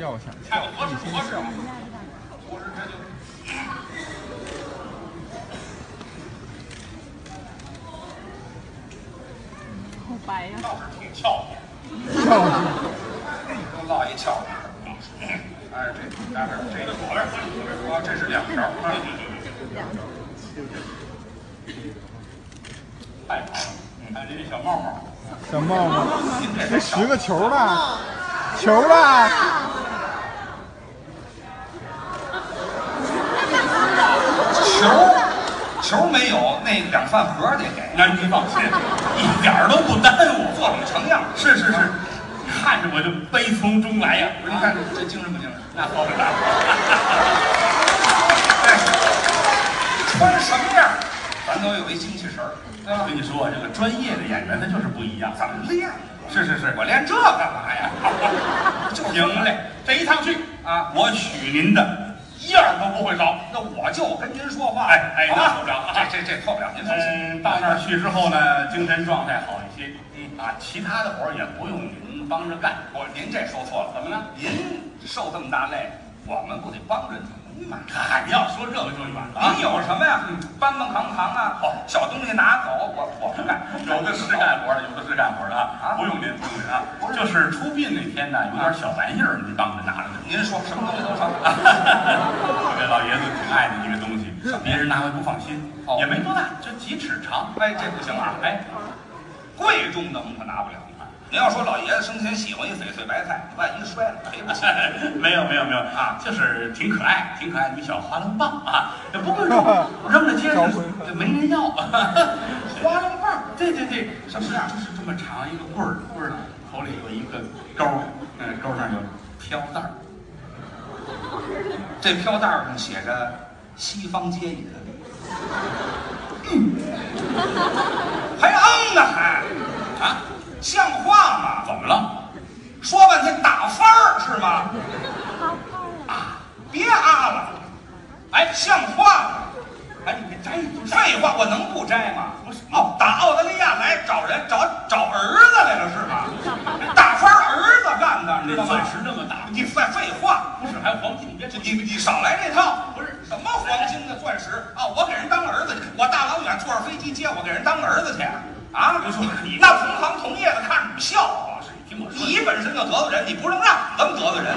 要想看合适不合适啊？不是这就好白呀、倒是挺俏皮。跳去，都落一翘。哎，这大概这个左边，啊，这是两条。啊太好了，看这小帽帽，小帽帽，这十个球了，球了，球球没有，那两饭盒得给。那您放心，一点儿都不耽误。做成成样。是是是，看着我就悲从中来呀、不是，你看这精神不精神？那好不了。哎，穿什么样，咱都有一精气神儿，对吧我跟？你说，这个专业的演员他就是不一样。怎么练？是是是，我练这干嘛呀？就行嘞，这一趟去啊我许您的一样都不会少。那我就跟您说话，哎哎那错不了啊这这这错不了，您放心。嗯，到那儿去之后呢，精神状态好一些。嗯啊，其他的活儿也不用您帮着干。我您这说错了，怎么了？您受这么大累，我们不得帮着您吗？嗨，你要说这个就远了啊您。有什么呀？搬搬扛扛啊，哦小东西拿走，我我不干。有的是干活的，有的是干活的啊，不用您，不用您啊。就是出殡那天呢，有点小玩意儿，您帮着拿着。您说什么东西都成。这老爷子挺爱的一个东西，别人拿回不放心，也没多大，就几尺长。哎，这不行啊！哎，贵重的我们可拿不了。您要说老爷子生前喜欢一翡翠白菜，万一摔了赔不起。没有没有没有啊就是挺可爱，挺可爱的一小花灯棒啊，不 过扔扔在街上就没人要。花灯棒，对对对，什么样？就是这么长一个棍儿，棍儿口里有一个钩儿，嗯，钩上有飘带儿。这飘带上写着“西方接引”，像话吗？怎么了？说半天打翻儿是吗？啊，别啊了，哎，像话吗？哎，你别摘不摘？废话，我能不摘吗？不是哦，打澳大利亚来找人找找儿子来了是吗？打翻儿子干的，你知道吗钻？石那么大，你废废话，不是还有黄金？你别你你少来这套，不是什么黄金的钻石啊！我给人当儿子去，我大老远坐着飞机接我给人当儿子去啊！你那同行同业的看着你笑话。是你听我说，你本身就得罪人，你不能让我们得罪人。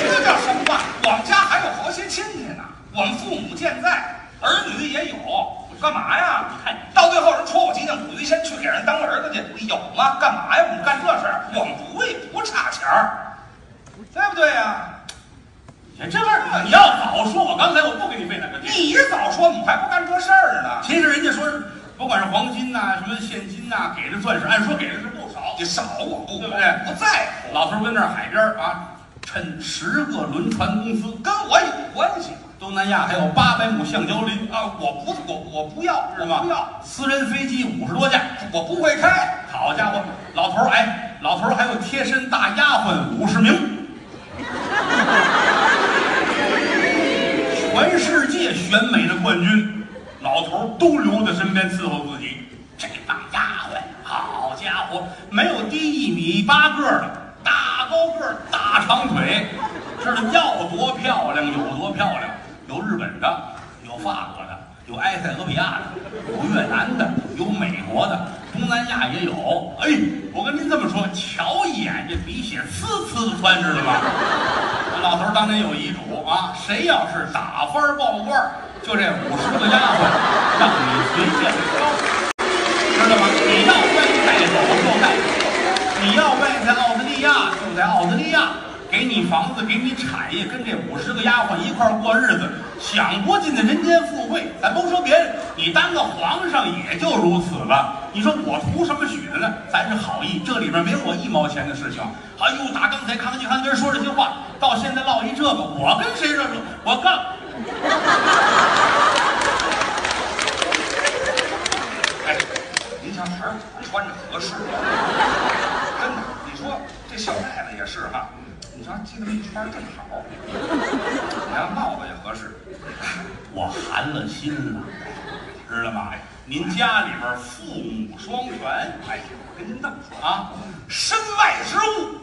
这叫什么话？我们家还有好些亲戚呢，我们父母健在，儿女也有，干嘛呀？你看到最后人戳我脊梁骨，先去给人当儿子去，你有吗？干嘛呀？我们干这事儿，我们不为不差钱儿，对不对呀？你这玩意儿，你要早说，我刚才我不给你费那个劲。你早说，我们还不干这事儿呢。其实人家说是，不管是黄金呐、什么现金呐、给的钻石，按说给的是不少。你少我不对不对不在乎，老头儿跟那儿海边儿啊，趁十个轮船公司，跟我有关系？东南亚还有八百亩橡胶林啊，啊，我不，我我不要，知道吗？不要，私人飞机五十多架，我不会开。好家伙，老头儿哎，老头儿还有贴身大丫鬟五十名，全世界选美的冠军，老头儿都留在身边伺候自己。这大丫鬟，好家伙，没有低一米八个的，大高个儿，大长腿，知道要多漂亮有多漂亮，有日本的，有法国的，有埃塞俄比亚的，有越南的，有美国的，东南亚也有。哎，我跟您这么说，瞧一眼这鼻血呲呲的窜，知道吗？老头当年有遗嘱啊，谁要是打翻儿报官儿，就这五十个丫鬟，让你随便挑，知道吗？你要愿意带走就带走，你要愿意在澳大利亚就在澳大利亚，给你房子，给你产业，跟这五十个丫鬟一块儿过日子，享不尽的人间富贵。咱甭说别人，你当个皇上也就如此了。你说我图什么许的呢？咱是好意，这里边没有我一毛钱的事情。哎呦，打刚才康熙康跟人说这些话，到现在落一这个，我跟谁认识？我干。哎，您瞧孩穿着合适，真的。你说这小袋子也是哈，你瞧进了一圈正好你要帽子也合适。我寒了心了知道吗？您家里边父母双全哎呀我跟您这么说啊身外之物。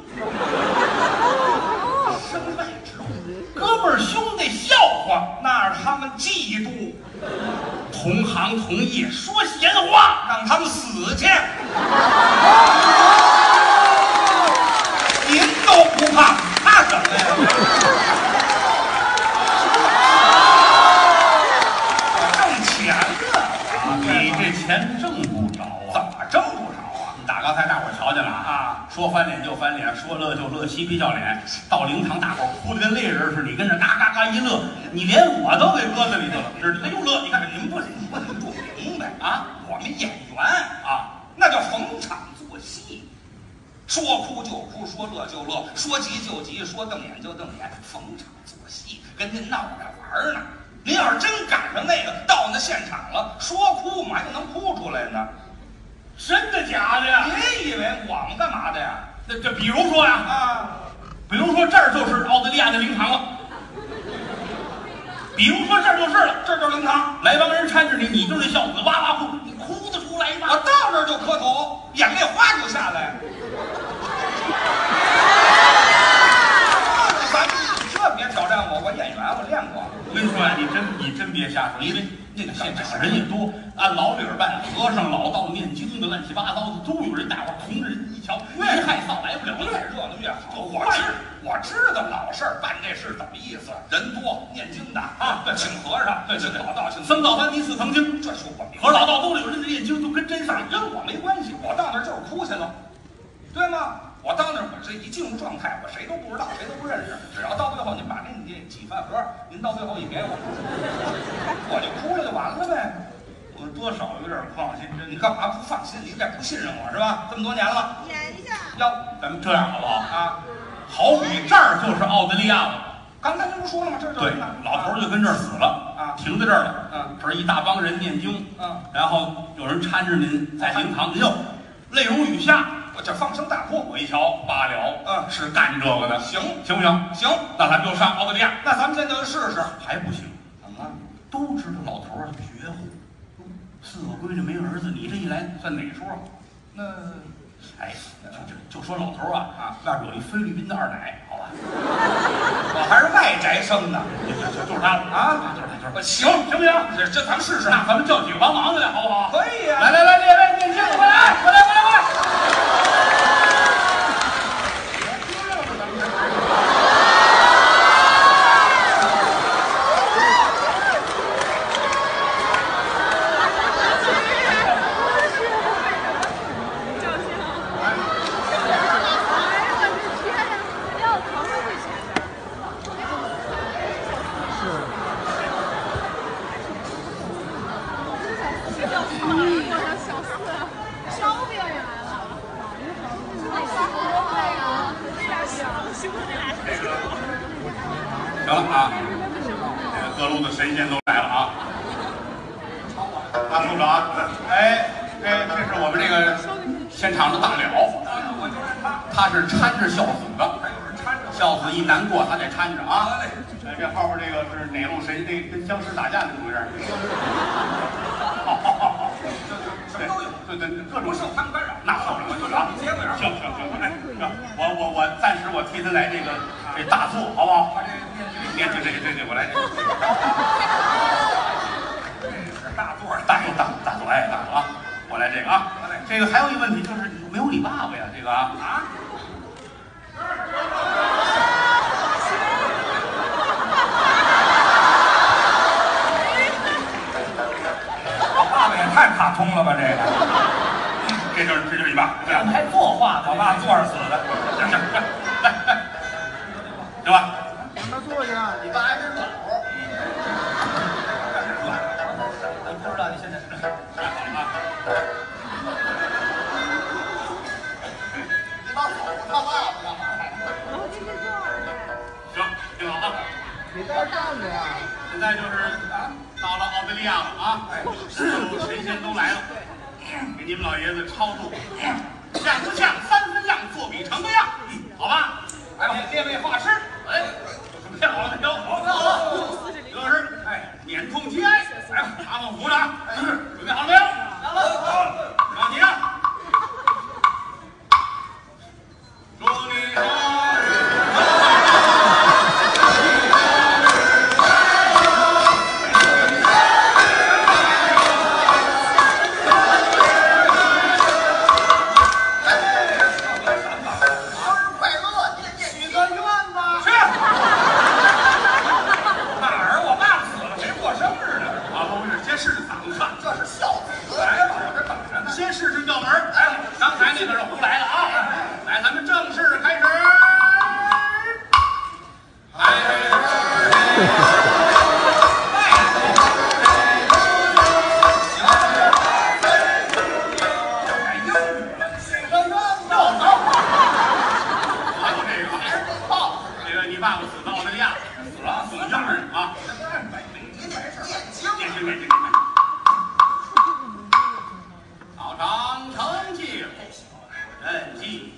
身外之物哥们兄弟笑话那是他们嫉妒。同行同业说闲话让他们死去。翻脸就翻脸，说乐就乐，嬉皮笑脸。到灵堂，大伙哭得跟泪人似的，你跟着嘎嘎嘎一乐，你连我都给搁在里头了。知道？哎呦乐，你看您不您不不明白啊，我们演员啊，那叫逢场作戏，说哭就哭，说乐就乐，说急就急，说瞪眼就瞪眼，逢场作戏，跟您闹着玩呢。您要是真赶上那个，到那现场了，说哭嘛就能哭出来呢。真的假的呀？别以为我们干嘛的呀？这这，比如说呀，啊，比如说这儿就是澳大利亚的灵堂了，比如说这儿就是了，这儿就是灵堂，来帮人搀着你，你就是孝子，哇哇哭，你哭得出来吗我？到这儿就磕头，眼泪哗就下来。咱们这别挑战我，我演员我练过。我跟你说呀、你真你真别瞎说，因为那个现场人也多，按老理儿办，和尚、老道念经的，乱七八糟的都有人，大伙儿同着人一瞧，越越害臊来不了越。热闹越好。我知我知道老事儿办这事怎么意思，人多念经的啊，对，请和尚，对对对，老道请僧道班尼四堂经，这说我明白和老道都有人念经，都跟真事儿。跟我没关系，我到那儿就是哭去了，对吗？我到那儿，我这一进入状态，我谁都不知道，谁都不认识。只要到最后，您把那那几饭盒，您到最后一给我，我就哭了就完了呗。我多少有点不放心，真的。你干嘛不放心？你有点不信任我是吧？这么多年了，演一下。要咱们这样好不好？啊，好比这儿就是澳大利亚了。刚才您不说了吗？这就对，老头儿就跟这儿死了啊停在这儿了。嗯，这儿一大帮人念经，嗯，然后有人搀着您在灵堂，您又泪如雨下。我这放声大哭。我一瞧，罢了，嗯是干这个的，行行不行？行，那咱们就上澳大利亚，那咱们现在就试试。还不行。都知道老头儿绝户，四个闺女没儿子，你这一来算哪出啊？那哎，就就就说老头儿啊啊，外边有一菲律宾的二奶，好吧？我还是外宅生的就就就是他了啊就是他，就是行，行不行？这这咱们试试。那咱们叫几个帮忙的来，好不好？可以呀、来来来，列位念经，快来，快来！烧饼也来了，那啥活的呀？那俩小兄弟俩行了啊，这个各路的神仙都来了啊！大处长，哎哎，这是我们这个现场的大了，他，是搀着孝子的。孝子一难过，他得搀着啊。哎，这后边这个是哪路神？那跟僵尸打架的怎么回事？什么都有，对对对，各种不受他们干扰。那受不了，局长。接个人。行行行，哎，我我我暂时我替他来这个这大作，好不好？我这念念这这这这，我来大座儿，大作大大座，哎，大作啊！我来这个啊，这个还有一个问题就是没有你爸爸呀，这个啊，啊。爸爸也太卡通了吧，这个。这就是这就是你爸，对吧？还作画的，我爸坐着死的。行行行，来来，行吧？现在就是，到了澳大利亚了啊，哎所有神仙都来了，给你们老爷子超度，像不像三分样，作比成个样，好吧？来吧，列位画师，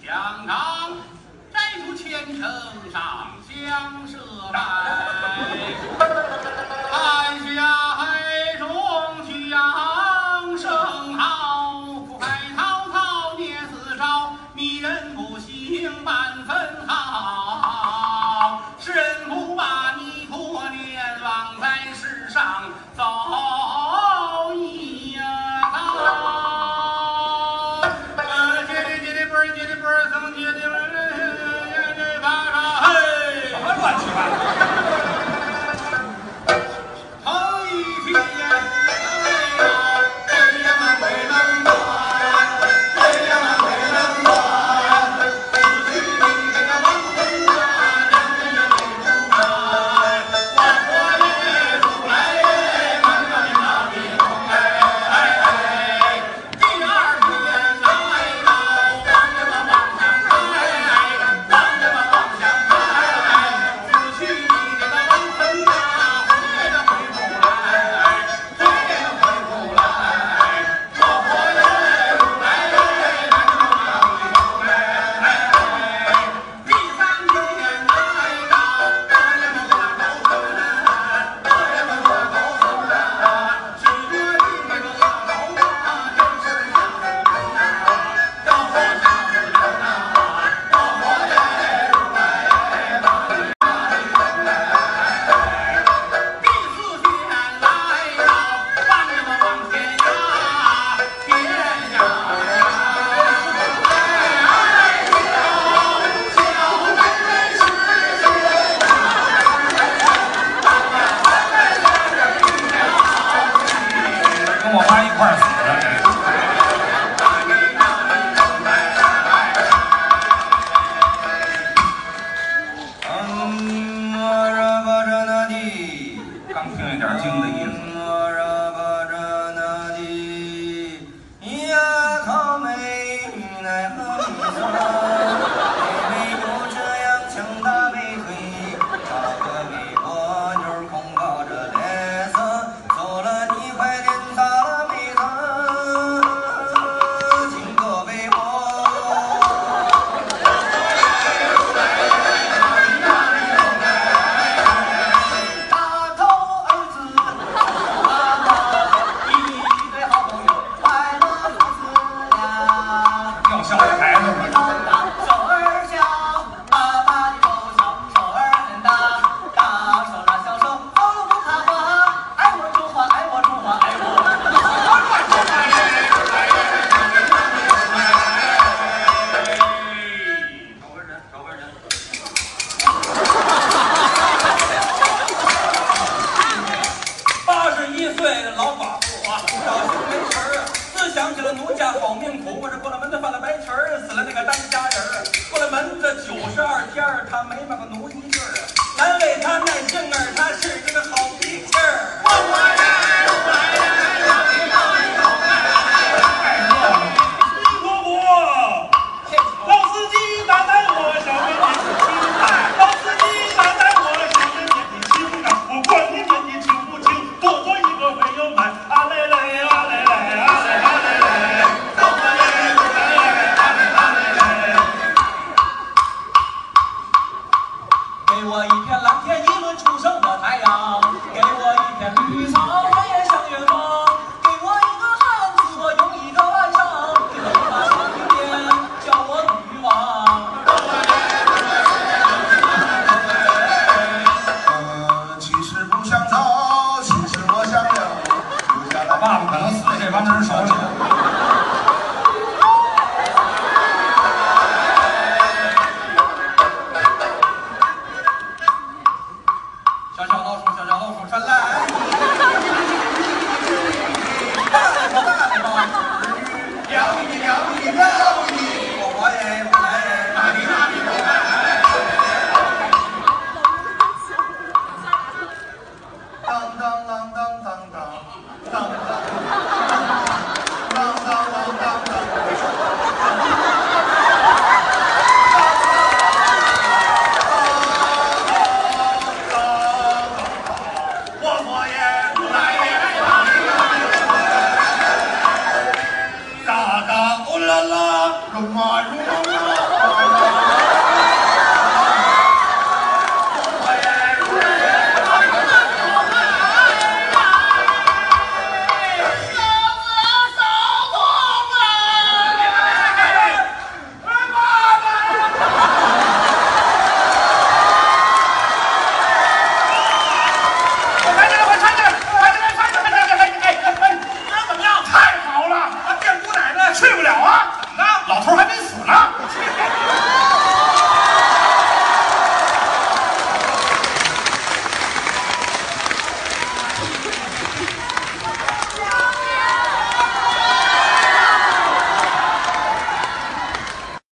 香囊摘出千层上香设拜。点儿精的一老寡妇啊，找寻没词儿，自想起了奴家好命苦，我这过了门子犯了白痴儿，死了那个当家人儿，过了门子九十二天儿，他没把个奴一句儿啊，难为他耐性儿，他是。